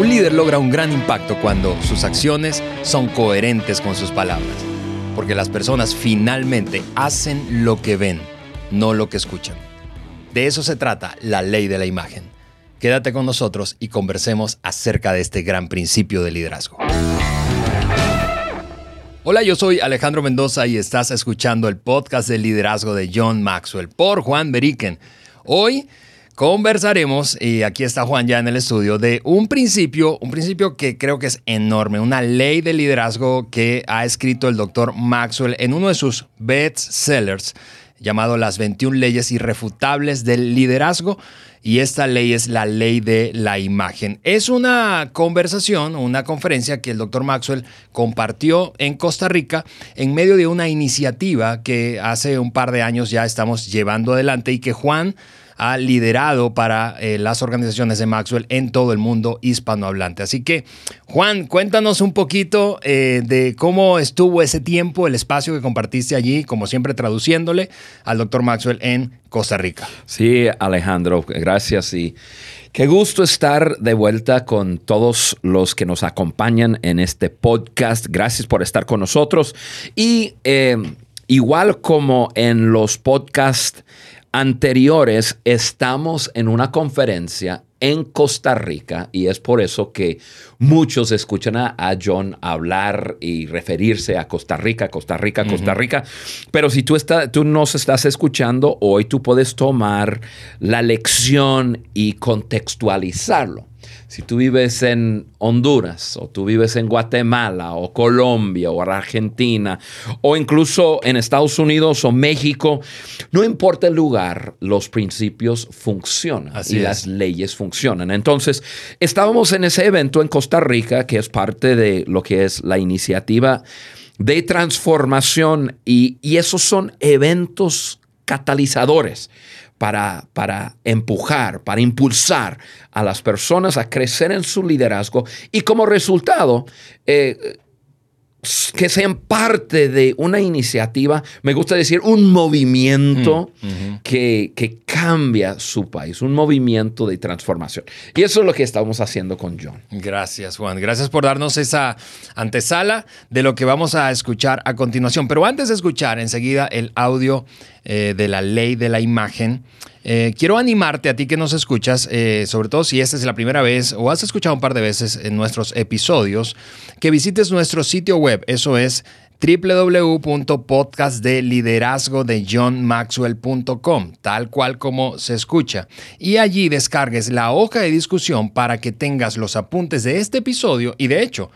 Un líder logra un gran impacto cuando sus acciones son coherentes con sus palabras, porque las personas finalmente hacen lo que ven, no lo que escuchan. De eso se trata la ley de la imagen. Quédate con nosotros y conversemos acerca de este gran principio de liderazgo. Hola, yo soy Alejandro Mendoza y estás escuchando el podcast de liderazgo de John Maxwell por Juan Beriken. Hoy conversaremos, y aquí está Juan ya en el estudio, de un principio, un principio que creo que es enorme, una ley de liderazgo que ha escrito el doctor Maxwell en uno de sus best sellers llamado Las 21 leyes irrefutables del liderazgo y esta ley es la ley de la imagen. Es una conversación, una conferencia que el doctor Maxwell compartió en Costa Rica en medio de una iniciativa que hace un par de años ya estamos llevando adelante y que Juan ha liderado para eh, las organizaciones de Maxwell en todo el mundo hispanohablante. Así que, Juan, cuéntanos un poquito eh, de cómo estuvo ese tiempo, el espacio que compartiste allí, como siempre traduciéndole al doctor Maxwell en Costa Rica. Sí, Alejandro, gracias y qué gusto estar de vuelta con todos los que nos acompañan en este podcast. Gracias por estar con nosotros y eh, igual como en los podcasts anteriores estamos en una conferencia en Costa Rica y es por eso que muchos escuchan a, John hablar y referirse a Costa Rica, Costa Rica, Costa Rica. Pero si tú, está, tú nos estás escuchando hoy, tú puedes tomar la lección y contextualizarlo. Si tú vives en Honduras o tú vives en Guatemala o Colombia o Argentina o incluso en Estados Unidos o México, no importa el lugar, los principios funcionan y las leyes funcionan. Entonces, estábamos en ese evento en Costa Rica, que es parte de lo que es la iniciativa de transformación y, y esos son eventos catalizadores para, para empujar, para impulsar a las personas a crecer en su liderazgo y como resultado eh, que sean parte de una iniciativa, me gusta decir, un movimiento mm, que, que, cambia su país, un movimiento de transformación. Y eso es lo que estamos haciendo con John. Gracias, Juan. Gracias por darnos esa antesala de lo que vamos a escuchar a continuación. Pero antes de escuchar enseguida el audio eh, de la ley de la imagen, eh, quiero animarte a ti que nos escuchas, eh, sobre todo si esta es la primera vez o has escuchado un par de veces en nuestros episodios, que visites nuestro sitio web. Eso es www.podcastdeliderazgodejohnmaxwell.com, tal cual como se escucha. Y allí descargues la hoja de discusión para que tengas los apuntes de este episodio y de hecho,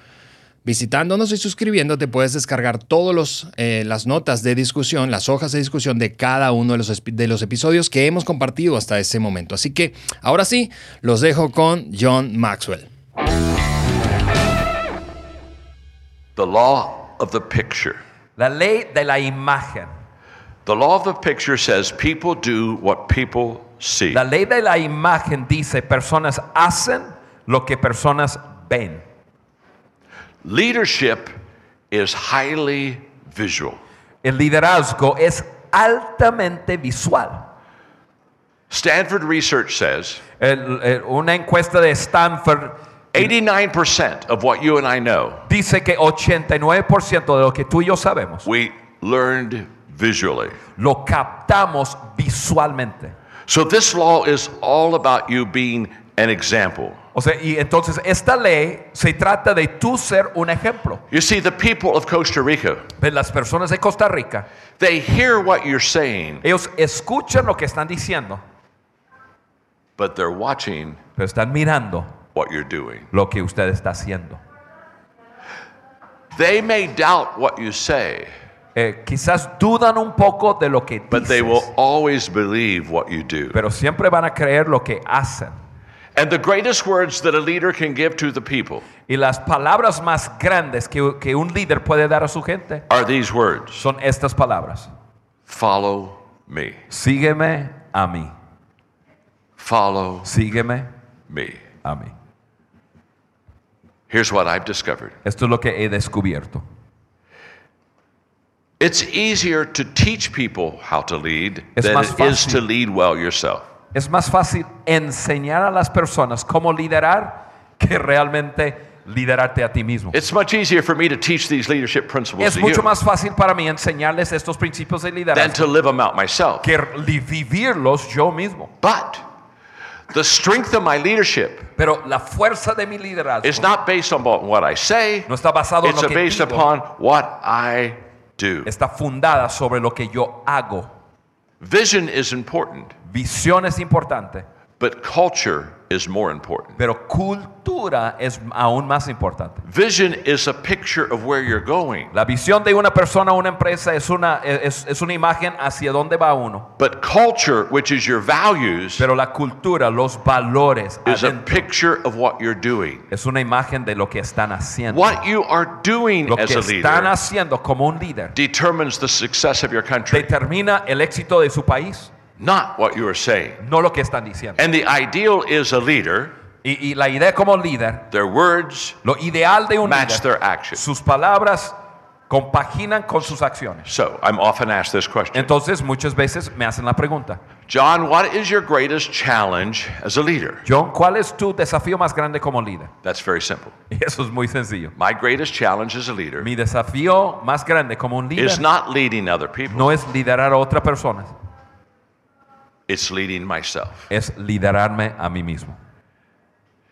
Visitándonos y suscribiéndote puedes descargar todas eh, las notas de discusión, las hojas de discusión de cada uno de los, de los episodios que hemos compartido hasta ese momento. Así que ahora sí, los dejo con John Maxwell. The law of the picture. La ley de la imagen. The law of the picture says people do what people see. La ley de la imagen dice personas hacen lo que personas ven. Leadership is highly visual. El liderazgo es altamente visual. Stanford research says El- el- una encuesta de Stanford 89% of what you and I know, dice que 89% de lo que tú y yo sabemos we learned visually. lo captamos visualmente. So this law is all about you being an example. O sea, y entonces esta ley se trata de tú ser un ejemplo. You see, the people of Costa Rica, De las personas de Costa Rica, they hear what you're saying, ellos escuchan lo que están diciendo, but they're watching pero están mirando what you're doing. lo que usted está haciendo. They may doubt what you say, Eh, quizás dudan un poco de lo que but they will dices, always believe what you do. pero siempre van a creer lo que hacen. And the greatest words that a leader can give to the people Y las palabras más grandes que, que un líder puede dar a su gente are these words son estas palabras. Follow me. Sígueme a mí. Follow Sígueme me. a mí. Here's what I've discovered Esto es lo que he descubierto. it's easier to teach people how to lead Es than it is to lead well yourself. Es más fácil enseñar a las personas cómo liderar que realmente liderarte a ti mismo. It's much easier for me to teach these leadership principles Es to mucho you más fácil para mí enseñarles estos principios de than liderazgo to live them out myself. que vivirlos yo mismo. But the strength of my leadership Pero la fuerza de mi liderazgo is not based on what I say, no está basado en it's lo que based digo, upon what I do. está fundada sobre lo que yo hago. Vision is important, Visión es importante, but culture is more important. pero cultura es aún más importante. Vision is a picture of where you're going, La visión de una persona o una empresa es una, es, es una imagen hacia dónde va uno. but culture, which is your values, Pero la cultura, los valores, is a adentro, picture of what you're doing. es una imagen de lo que están haciendo. What you are doing Lo as que a están leader haciendo como un líder determines the success of your country, determina el éxito de su país, not what you are saying. no lo que están diciendo. And the ideal is a leader, Y, y la idea como líder, their words lo ideal de un match líder, their actions. sus palabras compaginan con sus acciones. So I'm often asked this question Entonces muchas veces me hacen la pregunta, John, what is your greatest challenge as a leader? John, ¿cuál es tu desafío más grande como líder? That's very simple. Y eso es muy sencillo. My greatest challenge as a leader Mi desafío más grande como un líder is not leading other people, no es liderar a otra persona, it's leading myself. es liderarme a mí mismo.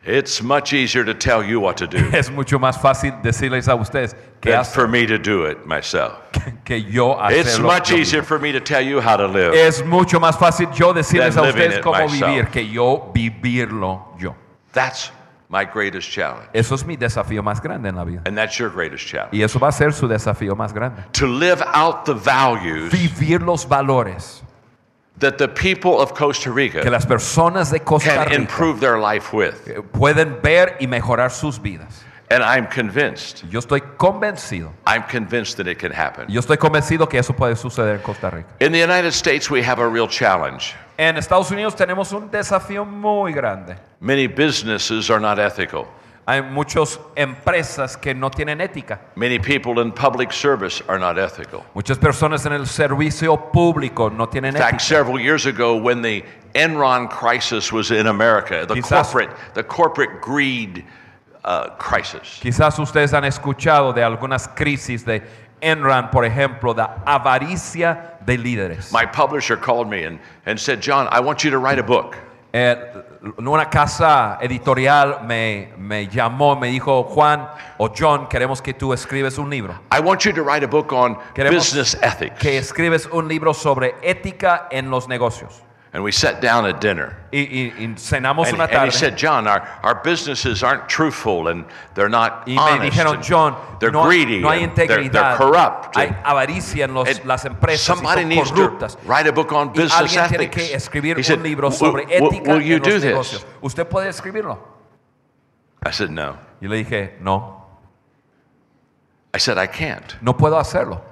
It's much easier to tell you what to do Es mucho más fácil decirles a ustedes que, than for me to do it myself. que yo It's hacerlo. much yo easier for me to tell you how to live. Es mucho más fácil yo decirles Than a living ustedes it cómo myself. vivir que yo vivirlo yo. That's my greatest challenge. Eso es mi desafío más grande en la vida. And that's your greatest challenge. Y eso va a ser su desafío más grande. To live out the values Vivir los valores that the people of Costa que Rica las personas de Costa can Rica improve their life with. Eh, pueden ver y mejorar sus vidas. And I'm convinced, Yo estoy convencido. I'm convinced that it can happen. Yo estoy convencido que eso puede suceder en Costa Rica. In the United States, we have a real challenge. En Estados Unidos tenemos un desafío muy grande. Many businesses are not ethical. Hay muchas empresas que no tienen ética. Many people in public service are not ethical. Muchas personas en el servicio público no tienen In fact, ética. several years ago, when the Enron crisis was in America, the Quizás- corporate, the corporate greed uh, crisis, Quizás ustedes han escuchado de algunas crisis de Enron, por ejemplo, de avaricia de líderes. my publisher called me and, and said, John, I want you to write a book. Eh, una casa editorial me, me llamó, me dijo, Juan o John, queremos que tú escribes un libro. I want you to write a book on Queremos business ethics. Que escribes un libro sobre ética en los negocios. And we sat down at dinner. Y, y- y cenamos And, una and he said, John, our, our businesses aren't truthful and they're not Y me honest. dijeron, John, they're no, greedy. no hay and they're, they're corrupt. hay avaricia en los- las empresas somebody needs corruptas. to write a book on business ethics. que escribir He said, un libro sobre will- ética will you en do los this? negocios. ¿Usted puede escribirlo? I said, no. Y le dije, no, I said, I can't. no puedo hacerlo.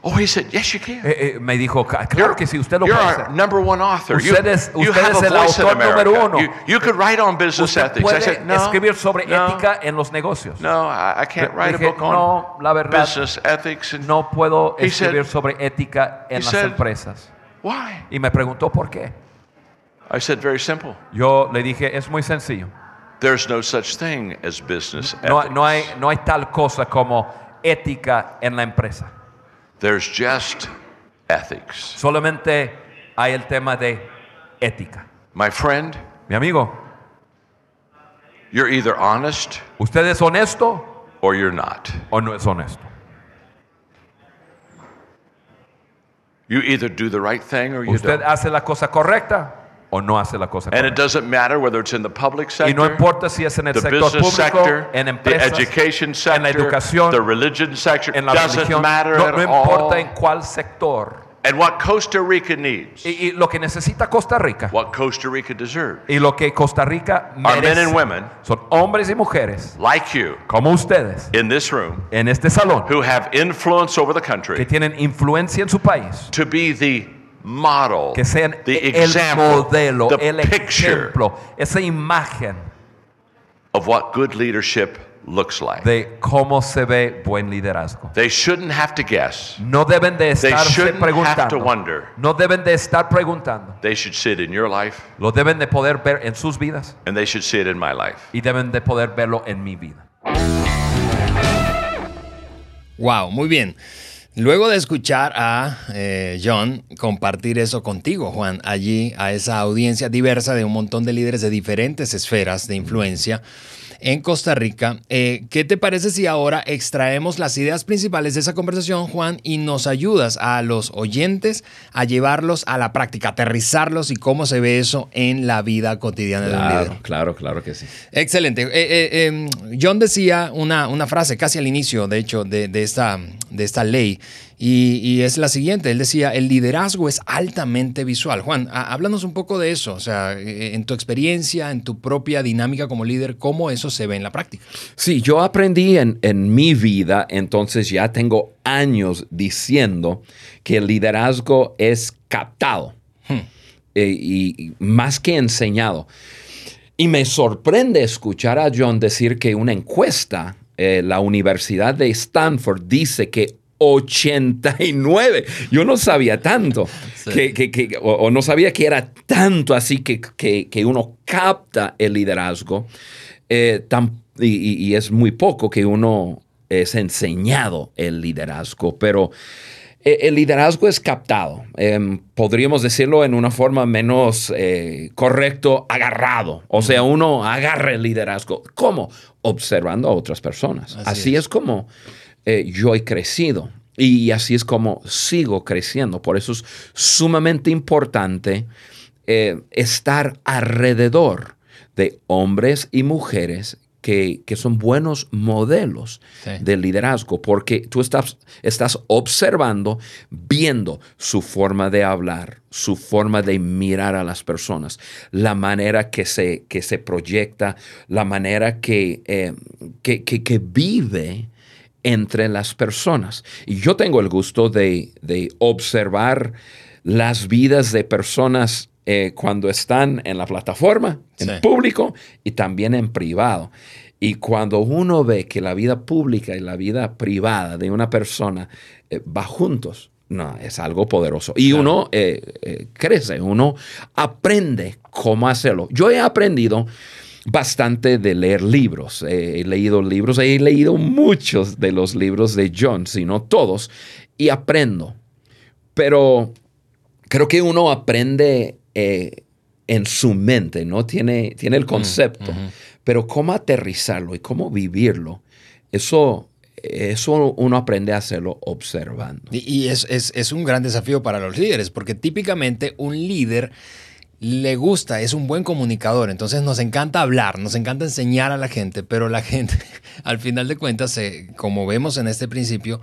Oh, he said, yes, you can. Eh, eh, me dijo, "Ca- claro que sí, usted lo you're puede our hacer. number one author. Usted es- you usted have es a el voice in autor número America. uno. You, you could write on business Usted ethics. I puede said, no, escribir sobre no, ética en los negocios. No, I, I can't write a Dije, book on no, la verdad, business ethics. And No puedo He said- escribir sobre ética en he las said- empresas. why? Y me preguntó por qué. I said, very simple. Yo le dije, es muy sencillo. There's no such thing as business No, ethics. no hay, no hay tal cosa como ética en la empresa. There's just ethics. Solamente hay el tema de ética. My friend, Mi amigo, you're either honest ¿usted es honesto or you're not. o no es honesto? You either do the right thing or you ¿Usted don't. hace la cosa correcta o no hace la cosa And it doesn't matter whether it's in the public Y no sector, importa si es en el the sector business público, sector, en the empresas, education en la sector, educación, the religion sector, en la doesn't religión, matter no, at no all. en cuál sector. And what Costa Rica needs, Y, y lo que necesita Costa Rica what Costa Rica deserves, y lo que Costa Rica are men and women son hombres y mujeres like you como ustedes in this room en este salón who have influence over the que country tienen influencia en su país, to be the model, que sean the el example, modelo, the el picture ejemplo, esa imagen of what good leadership looks like. de cómo se ve buen liderazgo. They shouldn't have to guess. No deben de They estarse shouldn't have to preguntando. wonder. No deben de estar preguntando. They should see it in your life, Lo deben de poder ver en sus vidas and they should see it in my life. y deben de poder verlo en mi vida. Wow, muy bien. Luego de escuchar a eh, John compartir eso contigo, Juan, allí a esa audiencia diversa de un montón de líderes de diferentes esferas de influencia en Costa Rica, eh, ¿qué te parece si ahora extraemos las ideas principales de esa conversación, Juan, y nos ayudas a los oyentes a llevarlos a la práctica, aterrizarlos y cómo se ve eso en la vida cotidiana de un líder? Claro, claro, claro que sí. Excelente. Eh, eh, em, John decía una, una frase casi al inicio, de hecho, de, de esta, de esta ley, y, y es la siguiente. Él decía, el liderazgo es altamente visual. Juan, há- háblanos un poco de eso, o sea, eh, en tu experiencia, en tu propia dinámica como líder, cómo eso se ve en la práctica. Sí, yo aprendí en, en mi vida, entonces ya tengo años diciendo que el liderazgo es captado eh, y, y más que enseñado. Y me sorprende escuchar a John decir que una encuesta, eh, la Universidad de Stanford dice que 89, yo no sabía tanto, Sí. que, que- que- o, o no sabía que era tanto así que, que- que uno capta el liderazgo, eh, tan- y, es muy poco que uno es enseñado el liderazgo, pero eh, el liderazgo es captado. Em, podríamos decirlo en una forma menos eh, correcto, agarrado. O sea, uno agarra el liderazgo. ¿Cómo? Observando a otras personas. Así Así, es. es. como eh, yo he crecido. Y así es como sigo creciendo. Por eso es sumamente importante eh, estar alrededor de hombres y mujeres que, que son buenos modelos Sí. de liderazgo, porque tú estás, estás observando, viendo su forma de hablar, su forma de mirar a las personas, la manera que se, que se proyecta, la manera que, eh, que, que- que vive entre las personas. Y yo tengo el gusto de, de observar las vidas de personas eh, cuando están en la plataforma, en Sí. público y también en privado. Y cuando uno ve que la vida pública y la vida privada de una persona eh, va juntos, no, es algo poderoso. Y uno eh, eh, crece, uno aprende cómo hacerlo. Yo he aprendido bastante de leer libros. Eh, he leído libros, he leído muchos de los libros de John, si no todos, y aprendo. Pero creo que uno aprende eh, en su mente, ¿no? Tiene, tiene el concepto, pero cómo aterrizarlo y cómo vivirlo, eso, eso uno aprende a hacerlo observando. Y, y es, es- es un gran desafío para los líderes, porque típicamente un líder le gusta, es un buen comunicador, entonces nos encanta hablar, nos encanta enseñar a la gente, pero la gente, al final de cuentas, eh, como vemos en este principio,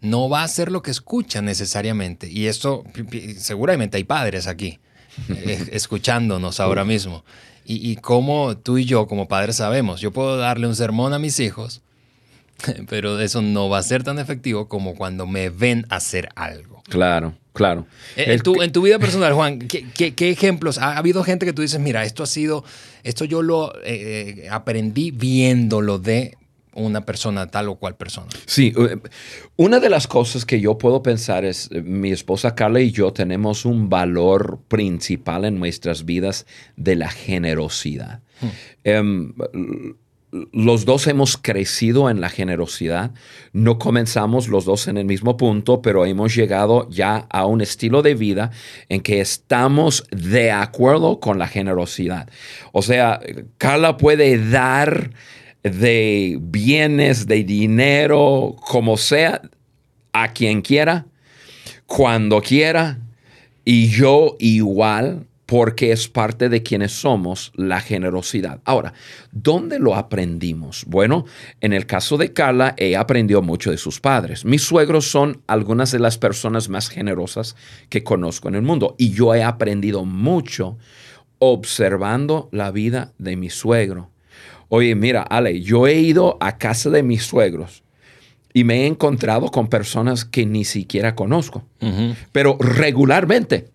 no va a hacer lo que escucha necesariamente. Y esto, seguramente hay padres aquí, eh, escuchándonos ahora mismo. Y, y como tú y yo, como padres, sabemos, yo puedo darle un sermón a mis hijos, pero eso no va a ser tan efectivo como cuando me ven hacer algo. Claro, claro. Eh, En tu, en tu vida personal, Juan, ¿qué, qué- qué ejemplos? ¿Ha habido gente que tú dices, mira, esto ha sido, esto yo lo eh, aprendí viéndolo de una persona, tal o cual persona? Sí, eh, una de las cosas que yo puedo pensar es, eh, mi esposa Carla y yo tenemos un valor principal en nuestras vidas de la generosidad. Em, l- los dos hemos crecido en la generosidad. No comenzamos los dos en el mismo punto, pero hemos llegado ya a un estilo de vida en que estamos de acuerdo con la generosidad. O sea, Carla puede dar de bienes, de dinero, como sea, a quien quiera, cuando quiera, y yo igual, porque es parte de quienes somos la generosidad. Ahora, ¿dónde lo aprendimos? Bueno, en el caso de Carla, ella aprendió mucho de sus padres. Mis suegros son algunas de las personas más generosas que conozco en el mundo, y yo he aprendido mucho observando la vida de mi suegro. Oye, mira, Ale, yo he ido a casa de mis suegros y me he encontrado con personas que ni siquiera conozco, pero regularmente.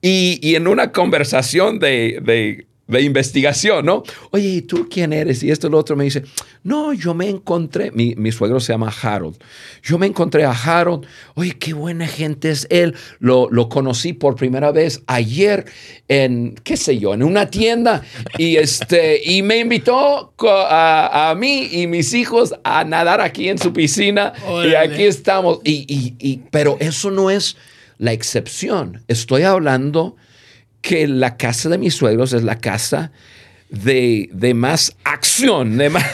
Y, y en una conversación de, de de investigación, ¿no? Oye, ¿y tú quién eres? Y esto y lo otro me dice, no, yo me encontré, mi, mi, suegro se llama Harold, yo me encontré a Harold, oye, qué buena gente es él, lo, lo conocí por primera vez ayer en, qué sé yo, en una tienda. Y, este, y me invitó a, a mí y mis hijos a nadar aquí en su piscina. Y aquí estamos, y, y, y, pero eso no es la excepción, estoy hablando que la casa de mis suegros es la casa de, más acción, de más,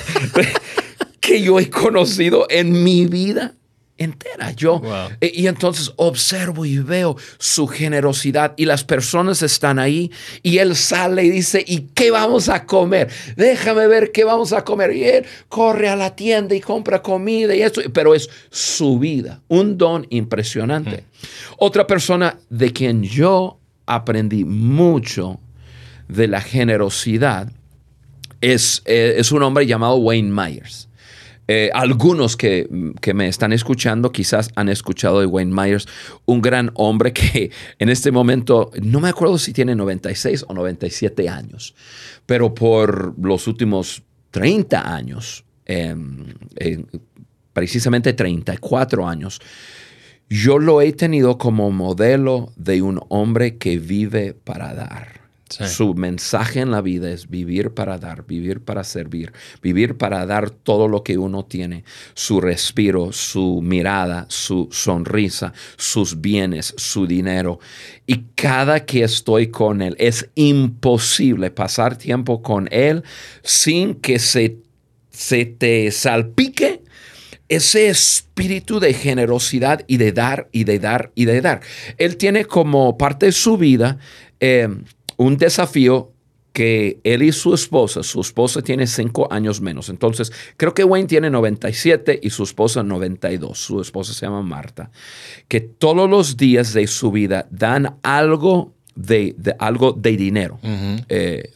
que yo he conocido en mi vida entera. Yo, e, y entonces observo y veo su generosidad y las personas están ahí y él sale y dice, ¿y qué vamos a comer? Déjame ver qué vamos a comer. Y él corre a la tienda y compra comida y eso, pero es su vida, un don impresionante. Otra persona de quien yo aprendí mucho de la generosidad es, eh, es un hombre llamado Wayne Myers. Eh, algunos que, me están escuchando quizás han escuchado de Wayne Myers, un gran hombre que en este momento, no me acuerdo si tiene 96 o 97 años, pero por los últimos 30 años, em, precisamente 34 años, yo lo he tenido como modelo de un hombre que vive para dar. Su mensaje en la vida es vivir para dar, vivir para servir, vivir para dar todo lo que uno tiene, su respiro, su mirada, su sonrisa, sus bienes, su dinero. Y cada que estoy con él, es imposible pasar tiempo con él sin que se, se te salpique ese espíritu de generosidad y de dar y de dar y de dar. Él tiene como parte de su vida eh, un desafío que él y su esposa, su esposa tiene cinco años menos. Entonces, creo que Wayne tiene 97 y su esposa 92. Su esposa se llama Marta. Que todos los días de su vida dan algo de, algo de dinero, eh,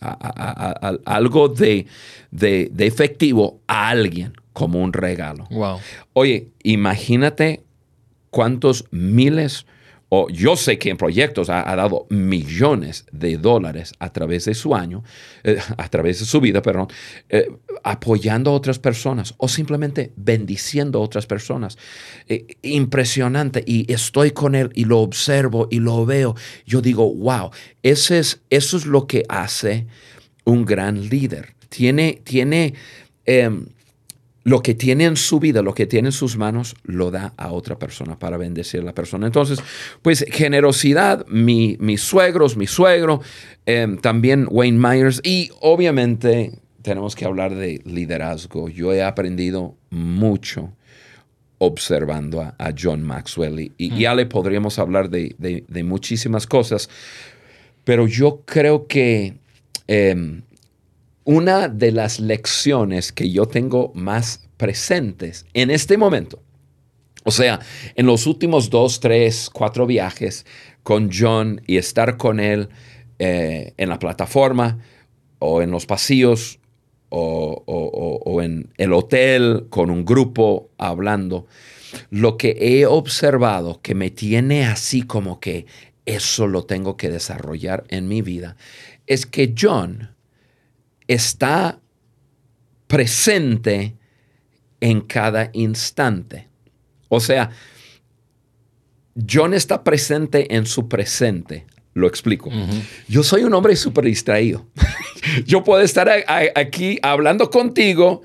algo de, de, efectivo a alguien como un regalo. Wow. Oye, imagínate cuántos miles, o yo sé que en proyectos ha, dado millones de dólares a través de su año, eh, a través de su vida, perdón, eh, apoyando a otras personas o simplemente bendiciendo a otras personas. Eh, impresionante. Y estoy con él y lo observo y lo veo. Yo digo, wow, ese es, eso es lo que hace un gran líder. Tiene, tiene, em, lo que tiene en su vida, lo que tiene en sus manos, lo da a otra persona para bendecir a la persona. Entonces, pues generosidad, mi, mis suegros, mi suegro, em, también Wayne Myers y obviamente tenemos que hablar de liderazgo. Yo he aprendido mucho observando a, John Maxwell y, ya le podríamos hablar de, muchísimas cosas, pero yo creo que em, una de las lecciones que yo tengo más presentes en este momento, o sea, en los últimos dos, tres, cuatro viajes con John y estar con él eh, en la plataforma o en los pasillos o, en el hotel con un grupo hablando, lo que he observado que me tiene así como que eso lo tengo que desarrollar en mi vida, es que John está presente en cada instante. O sea, John está presente en su presente. Lo explico. Yo soy un hombre súper distraído. Yo puedo estar aquí hablando contigo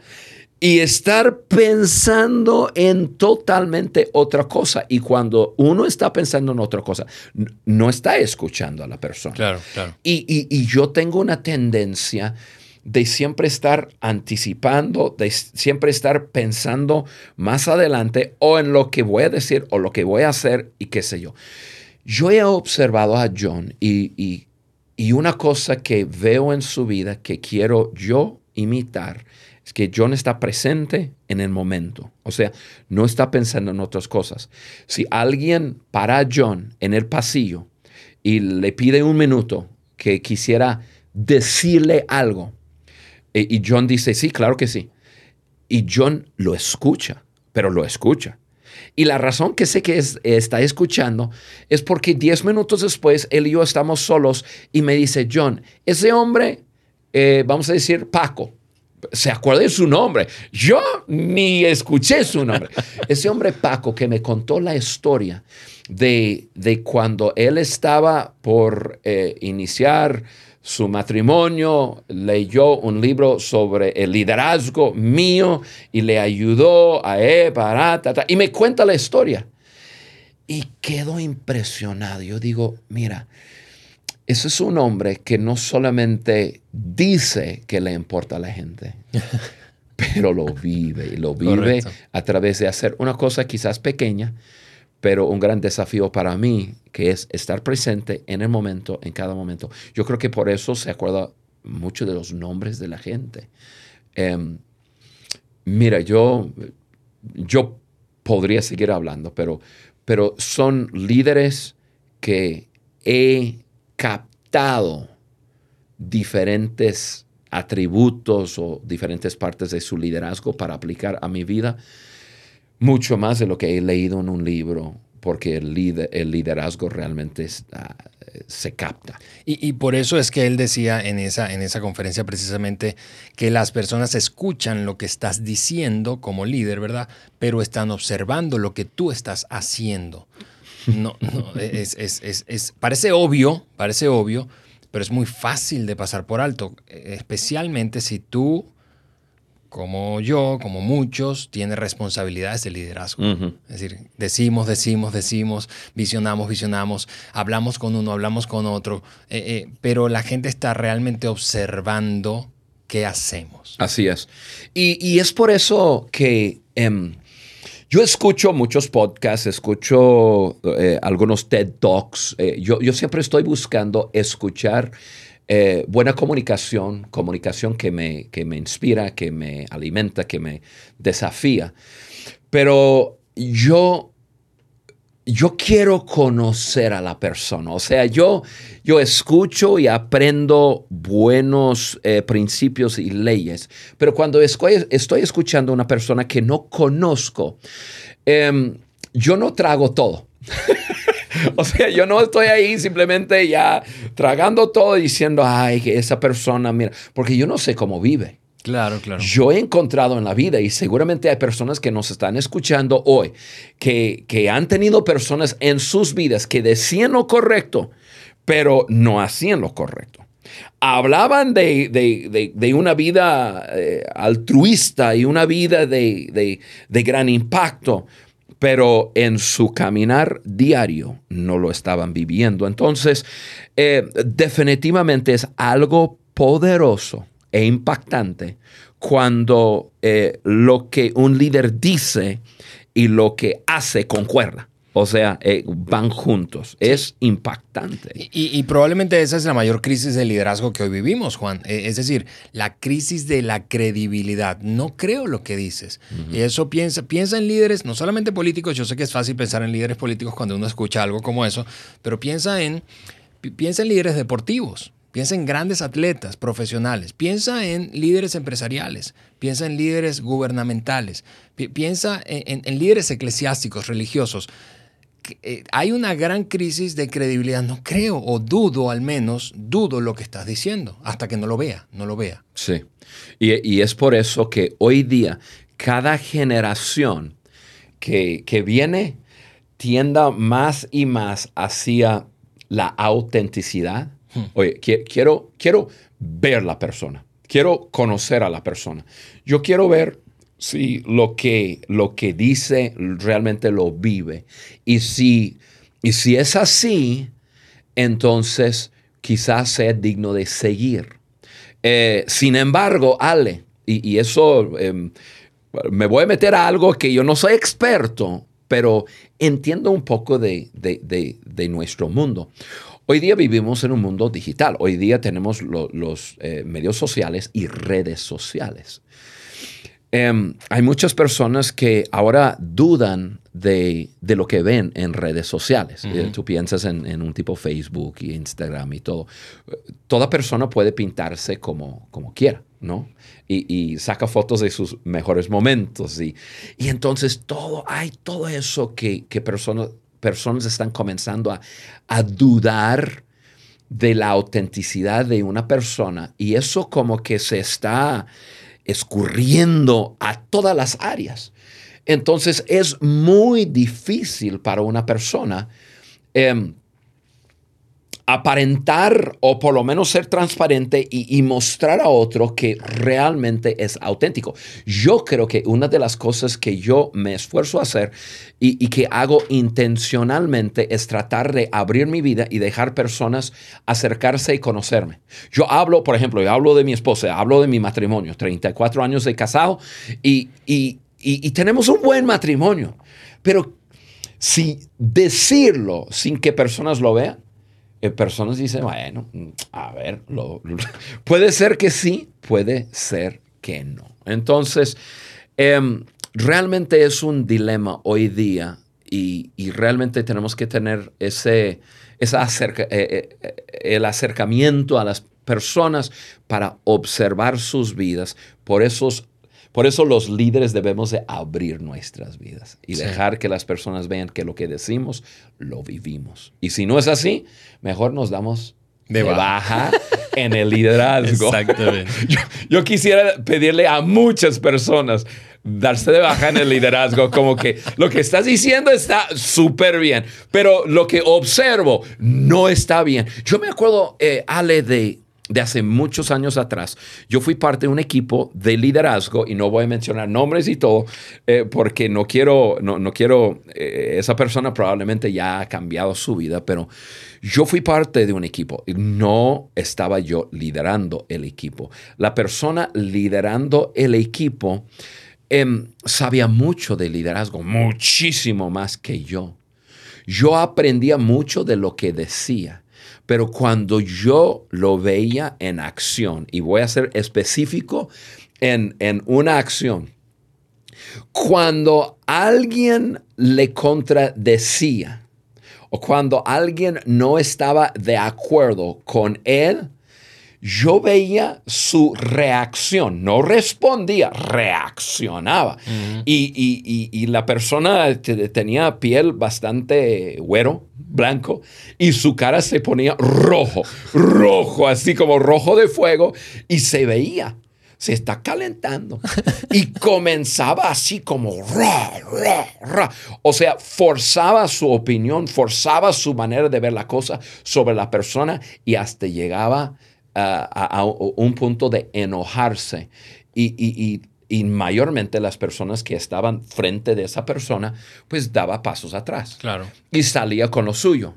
y estar pensando en totalmente otra cosa. Y cuando uno está pensando en otra cosa, no está escuchando a la persona. Claro, claro. y yo tengo una tendencia de siempre estar anticipando, de siempre estar pensando más adelante o en lo que voy a decir o lo que voy a hacer y qué sé yo. Yo he observado a John y, una cosa que veo en su vida que quiero yo imitar es que John está presente en el momento. O sea, no está pensando en otras cosas. Si alguien para a John en el pasillo y le pide un minuto que quisiera decirle algo, e, y John dice, sí, claro que sí. Y John lo escucha, pero lo escucha. Y la razón que sé que está escuchando es porque diez minutos después él y yo estamos solos y me dice, John, ese hombre eh, vamos a decir Paco. Se acuerda de su nombre. Yo ni escuché su nombre. Ese hombre Paco que me contó la historia de, de cuando él estaba por eh, iniciar su matrimonio, leyó un libro sobre el liderazgo mío y le ayudó a él para, y me cuenta la historia. Y quedó impresionado. Yo digo, mira, ese es un hombre que no solamente dice que le importa a la gente, pero lo vive y lo vive a través de hacer una cosa quizás pequeña, pero un gran desafío para mí, que es estar presente en el momento, en cada momento. Yo creo que por eso se acuerda mucho de los nombres de la gente. Em, mira, yo, yo podría seguir hablando, pero, pero son líderes que he captado diferentes atributos o diferentes partes de su liderazgo para aplicar a mi vida, mucho más de lo que he leído en un libro, porque el, liderazgo realmente se capta. Y, por eso es que él decía en esa, en esa conferencia precisamente que las personas escuchan lo que estás diciendo como líder, ¿verdad? Pero están observando lo que tú estás haciendo. No, no, es, es, parece obvio, parece obvio, pero es muy fácil de pasar por alto, especialmente si tú, como yo, como muchos, tienes responsabilidades de liderazgo. Es decir, decimos, decimos, decimos, visionamos, visionamos, hablamos con uno, hablamos con otro, eh, eh, pero la gente está realmente observando qué hacemos. Así es. Y, es por eso que... Em, yo escucho muchos podcasts, escucho eh, algunos TED Talks. Yo, siempre estoy buscando escuchar eh, buena comunicación, comunicación que me, que me inspira, que me alimenta, que me desafía. Pero yo yo quiero conocer a la persona. O sea, yo, yo escucho y aprendo buenos eh, principios y leyes, pero cuando estoy, escuchando a una persona que no conozco, em, yo no trago todo. o sea, yo no estoy ahí simplemente ya tragando todo diciendo, ay, que esa persona, mira, porque yo no sé cómo vive. Claro, claro. Yo he encontrado en la vida, y seguramente hay personas que nos están escuchando hoy, que, que han tenido personas en sus vidas que decían lo correcto, pero no hacían lo correcto. Hablaban de, de, de, una vida eh, altruista y una vida de, gran impacto, pero en su caminar diario no lo estaban viviendo. Entonces, eh, definitivamente es algo poderoso e impactante cuando eh, lo que un líder dice y lo que hace concuerda. O sea, eh, van juntos. Es impactante. Y, probablemente esa es la mayor crisis de liderazgo que hoy vivimos, Juan. Eh, es decir, la crisis de la credibilidad. No creo lo que dices. Y eso piensa, piensa en líderes, no solamente políticos. Yo sé que es fácil pensar en líderes políticos cuando uno escucha algo como eso, pero piensa en, piensa en líderes deportivos. Piensa en grandes atletas profesionales, piensa en líderes empresariales, piensa en líderes gubernamentales, piensa en, líderes eclesiásticos, religiosos. Eh, hay una gran crisis de credibilidad, no creo, o dudo al menos, dudo lo que estás diciendo, hasta que no lo vea, no lo vea. Sí, y, es por eso que hoy día cada generación que, que viene tienda más y más hacia la autenticidad, Hmm. Oye, quiero, quiero ver la persona, quiero conocer a la persona. Yo quiero ver si lo que, lo que dice realmente lo vive. Y si, y si es así, entonces quizás sea digno de seguir. Eh, sin embargo, Ale, y, eso em, me voy a meter a algo que yo no soy experto, pero entiendo un poco de, de nuestro mundo. Hoy día vivimos en un mundo digital. Hoy día tenemos los eh, medios sociales y redes sociales. Em, hay muchas personas que ahora dudan de, lo que ven en redes sociales. Eh, tú piensas en, un tipo Facebook y Instagram y todo. Toda persona puede pintarse como, como quiera, ¿no? Y, saca fotos de sus mejores momentos. Y, y entonces todo, hay todo eso que, que personas personas están comenzando a, dudar de la autenticidad de una persona y eso como que se está escurriendo a todas las áreas. Entonces es muy difícil para una persona em, aparentar o por lo menos ser transparente y, mostrar a otro que realmente es auténtico. Yo creo que una de las cosas que yo me esfuerzo a hacer y, que hago intencionalmente es tratar de abrir mi vida y dejar personas acercarse y conocerme. Yo hablo, por ejemplo, yo hablo de mi esposa, hablo de mi matrimonio, 34 años de casado y, y tenemos un buen matrimonio, pero si decirlo sin que personas lo vean, eh, personas dicen, bueno, a ver, puede ser que sí, puede ser que no. Entonces, em, realmente es un dilema hoy día y, realmente tenemos que tener ese, eh, eh, el acercamiento a las personas para observar sus vidas por esos por eso los líderes debemos de abrir nuestras vidas y dejar que las personas vean que lo que decimos lo vivimos. Y si no es así, mejor nos damos de, baja. en el liderazgo. Exactamente. Yo, quisiera pedirle a muchas personas darse de baja en el liderazgo, como que lo que estás diciendo está súper bien, pero lo que observo no está bien. Yo me acuerdo, eh, Ale, de, de hace muchos años atrás. Yo fui parte de un equipo de liderazgo y no voy a mencionar nombres y todo eh, porque no quiero, no, no quiero, eh, esa persona probablemente ya ha cambiado su vida, pero yo fui parte de un equipo no estaba yo liderando el equipo. La persona liderando el equipo em, sabía mucho de liderazgo, muchísimo más que yo. Yo aprendía mucho de lo que decía pero cuando yo lo veía en acción, y voy a ser específico en, una acción, cuando alguien le contradecía o cuando alguien no estaba de acuerdo con él, yo veía su reacción, no respondía, reaccionaba. y, la persona tenía piel bastante güero, blanco, y su cara se ponía rojo, rojo, así como rojo de fuego, y se veía se está calentando. Y comenzaba así como, o sea, forzaba su opinión, forzaba su manera de ver la cosa sobre la persona y hasta llegaba a, un punto de enojarse. Y, mayormente las personas que estaban frente de esa persona, pues daba pasos atrás. Claro. Y salía con lo suyo.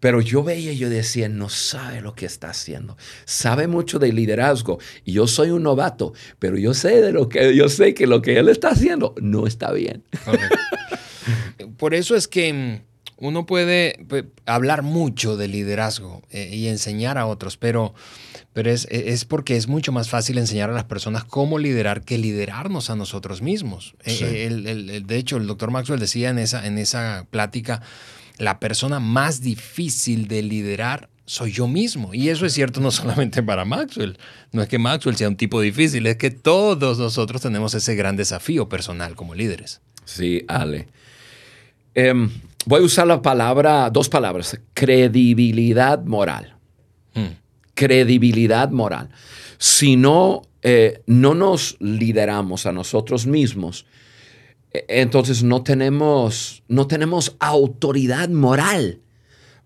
Pero yo veía y yo decía, no sabe lo que está haciendo. Sabe mucho de liderazgo. Y yo soy un novato, pero yo sé de lo que yo sé que lo que él está haciendo no está bien. Por eso es que mm, uno puede hablar mucho de liderazgo eh, y enseñar a otros, pero, pero es, es, porque es mucho más fácil enseñar a las personas cómo liderar que liderarnos a nosotros mismos. Eh, el, de hecho, el doctor Maxwell decía en esa, en esa plática, la persona más difícil de liderar soy yo mismo. Y eso es cierto no solamente para Maxwell. No es que Maxwell sea un tipo difícil, es que todos nosotros tenemos ese gran desafío personal como líderes. Sí, Ale. Em, voy a usar la palabra, dos palabras, credibilidad moral. Hmm. Credibilidad moral. Si no, eh, no nos lideramos a nosotros mismos, e, entonces no tenemos, no tenemos autoridad moral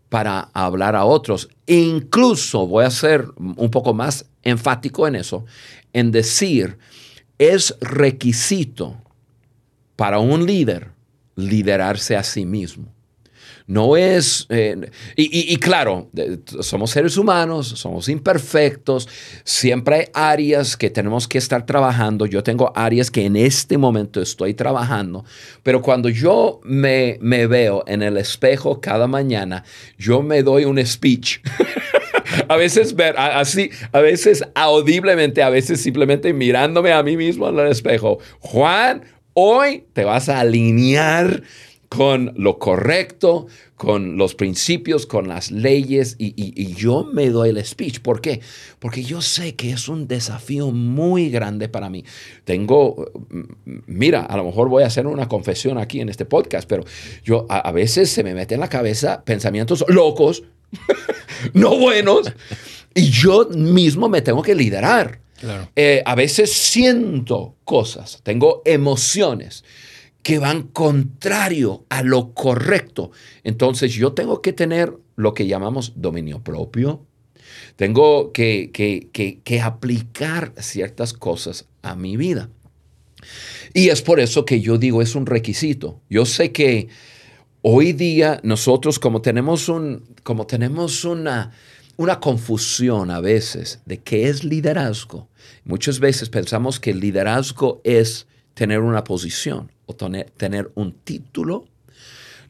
para hablar a otros. incluso voy a ser un poco más enfático en eso, en decir, es requisito para un líder liderarse a sí mismo. No es, eh, y, claro, somos seres humanos, somos imperfectos, siempre hay áreas que tenemos que estar trabajando. Yo tengo áreas que en este momento estoy trabajando, pero cuando yo me, me veo en el espejo cada mañana, yo me doy un speech. a veces ver así, a veces audiblemente, a veces simplemente mirándome a mí mismo en el espejo. Juan, Hoy te vas a alinear con lo correcto, con los principios, con las leyes y, yo me doy el speech. ¿Por qué? Porque yo sé que es un desafío muy grande para mí. Tengo, mira, a lo mejor voy a hacer una confesión aquí en este podcast, pero yo a, veces se me mete en la cabeza pensamientos locos no buenos. Y yo mismo me tengo que liderar. Eh, a veces siento cosas, tengo emociones que van contrario a lo correcto. Entonces yo tengo que tener lo que llamamos dominio propio. Tengo que, que, que, que aplicar ciertas cosas a mi vida. Y es por eso que yo digo, es un requisito. Yo sé que hoy día nosotros como tenemos, un, como tenemos una, una confusión a veces de qué es liderazgo. Muchas veces pensamos que liderazgo es tener una posición o tener un título.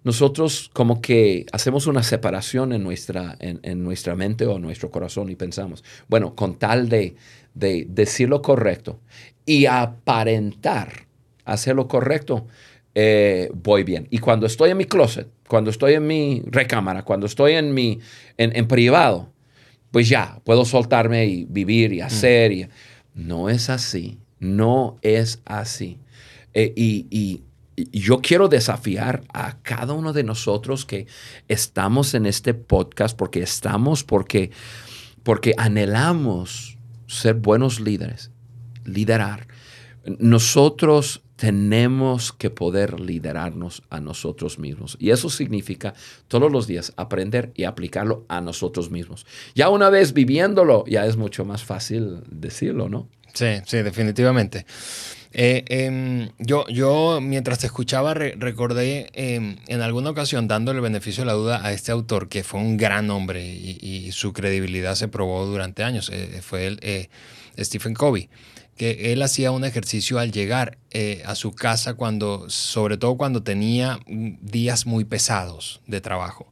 Nosotros como que hacemos una separación en nuestra, en, en nuestra mente o en nuestro corazón y pensamos, bueno, con tal de, de decir lo correcto y aparentar hacer lo correcto, eh, voy bien. Y cuando estoy en mi closet, cuando estoy en mi recámara, cuando estoy en mi en, en privado, pues ya puedo soltarme y vivir y hacer. Y, no es así, no es así. Eh, y, y- y yo quiero desafiar a cada uno de nosotros que estamos en este podcast porque estamos, porque, porque anhelamos ser buenos líderes, liderar. Nosotros tenemos que poder liderarnos a nosotros mismos. Y eso significa todos los días aprender y aplicarlo a nosotros mismos. Ya una vez viviéndolo, ya es mucho más fácil decirlo, ¿no? Sí, sí, definitivamente. Eh, em, yo, yo, mientras te escuchaba, re- recordé em, en alguna ocasión, dándole el beneficio de la duda a este autor, que fue un gran hombre y, y su credibilidad se probó durante años, eh, fue el, eh, Stephen Covey, que él hacía un ejercicio al llegar eh, a su casa, cuando, sobre todo cuando tenía días muy pesados de trabajo.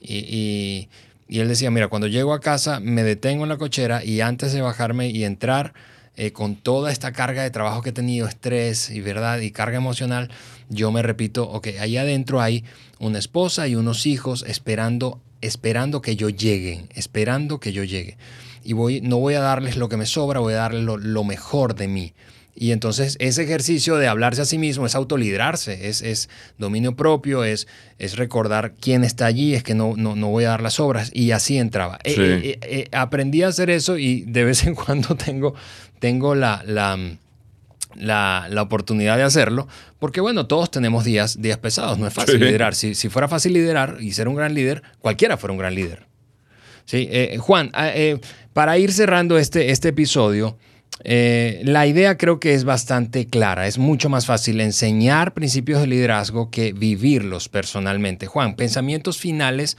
Y él decía, mira, cuando llego a casa me detengo en la cochera y antes de bajarme y entrar eh, con toda esta carga de trabajo que he tenido, estrés y verdad y carga emocional, yo me repito, ok, ahí adentro hay una esposa y unos hijos esperando, esperando que yo llegue, esperando que yo llegue. Y voy, no voy a darles lo que me sobra, voy a darles lo, lo mejor de mí. Y entonces ese ejercicio de hablarse a sí mismo es autoliderarse, es, es dominio propio, es, es recordar quién está allí, es que no, no, no voy a dar las obras. Y así entraba. Eh, Sí. eh, eh, eh, aprendí a hacer eso y de vez en cuando tengo, tengo la, la, la, la oportunidad de hacerlo, porque bueno, todos tenemos días, días pesados, no es fácil Sí. liderar. Si, si fuera fácil liderar y ser un gran líder, cualquiera fuera un gran líder. Sí, eh, Juan, ah, eh, para ir cerrando este, este episodio, eh, la idea creo que es bastante clara. Es mucho más fácil enseñar principios de liderazgo que vivirlos personalmente. Juan, pensamientos finales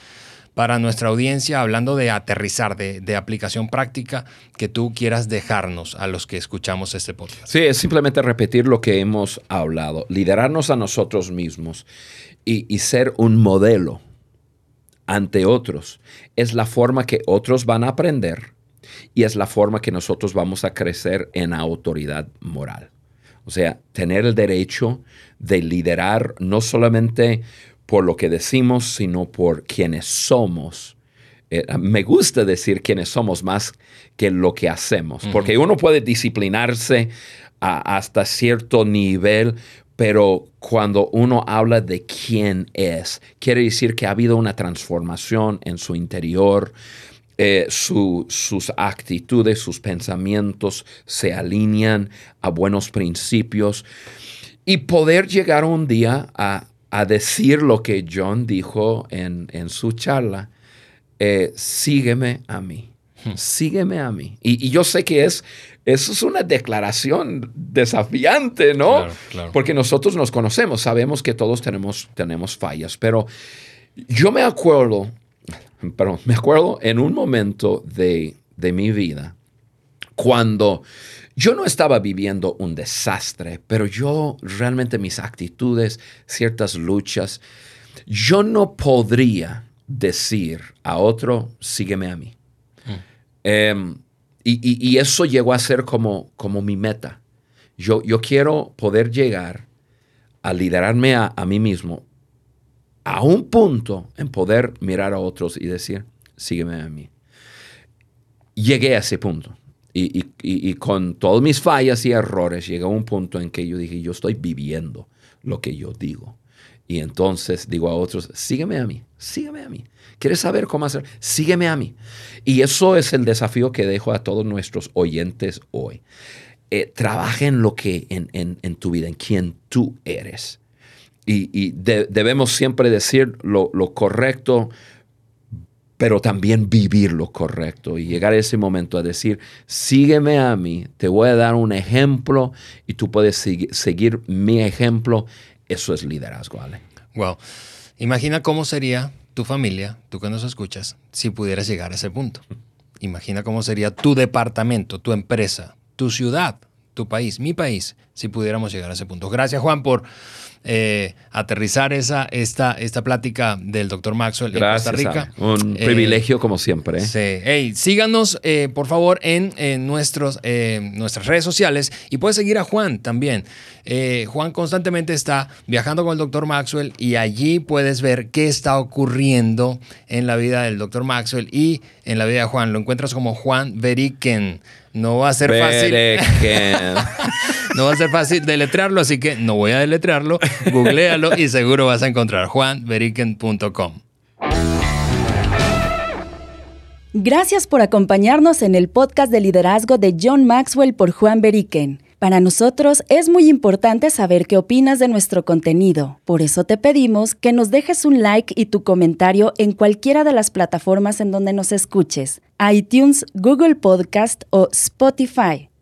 para nuestra audiencia, hablando de aterrizar, de, aplicación práctica, que tú quieras dejarnos a los que escuchamos este podcast. Sí, es simplemente repetir lo que hemos hablado, liderarnos a nosotros mismos y ser un modelo ante otros. Es la forma que otros van a aprender y es la forma que nosotros vamos a crecer en autoridad moral. O sea, tener el derecho de liderar no solamente por lo que decimos, sino por quienes somos. Eh, me gusta decir quiénes somos más que lo que hacemos, porque uno puede disciplinarse a- hasta cierto nivel, pero cuando uno habla de quién es, quiere decir que ha habido una transformación en su interior, eh, su- sus actitudes, sus pensamientos se alinean a buenos principios y poder llegar un día a, a decir lo que John dijo en, en su charla, eh, sígueme a mí, sígueme a mí. Y, y yo sé que es, eso es una declaración desafiante, ¿no? Claro, claro. Porque nosotros nos conocemos, sabemos que todos tenemos, tenemos fallas, pero yo me acuerdo, perdón, me acuerdo en un momento de, de mi vida cuando yo no estaba viviendo un desastre, pero yo realmente mis actitudes, ciertas luchas, yo no podría decir a otro, sígueme a mí. Em, y, y- y eso llegó a ser como, como mi meta. Yo, yo quiero poder llegar a liderarme a, a mí mismo a un punto en poder mirar a otros y decir, sígueme a mí. Llegué a ese punto. Y, y- y- con todas mis fallas y errores, llegué a un punto en que yo dije, yo estoy viviendo lo que yo digo. Y entonces digo a otros, sígueme a mí, sígueme a mí. ¿Quieres saber cómo hacer? Sígueme a mí. Y eso es el desafío que dejo a todos nuestros oyentes hoy. Eh, en lo que, en, en, tu vida, en quien tú eres. Y, debemos siempre decir lo, correcto, pero también vivir lo correcto y llegar a ese momento a decir, sígueme a mí, te voy a dar un ejemplo y tú puedes seguir mi ejemplo. Eso es liderazgo, Ale. Wow. Imagina cómo sería tu familia, tú que nos escuchas, si pudieras llegar a ese punto. Imagina cómo sería tu departamento, tu empresa, tu ciudad, tu país, mi país, si pudiéramos llegar a ese punto. Gracias, Juan, por eh, aterrizar esa, esta, esta plática del doctor Maxwell en Costa Rica. Un eh, privilegio como siempre. Sí. Hey, síganos, eh, por favor, en, nuestros, nuestras redes sociales y puedes seguir a Juan también. Juan constantemente está viajando con el doctor Maxwell y allí puedes ver qué está ocurriendo en la vida del doctor Maxwell y en la vida de Juan. Lo encuentras como Juan Veriken. No va a ser fácil. no va a ser fácil deletrearlo, así que no voy a deletrearlo. Googlealo y seguro vas a encontrar juanberiken.com. Gracias por acompañarnos en el podcast de liderazgo de John Maxwell por Juan Beriken. Para nosotros es muy importante saber qué opinas de nuestro contenido. Por eso te pedimos que nos dejes un like y tu comentario en cualquiera de las plataformas en donde nos escuches, iTunes, Google Podcast o Spotify.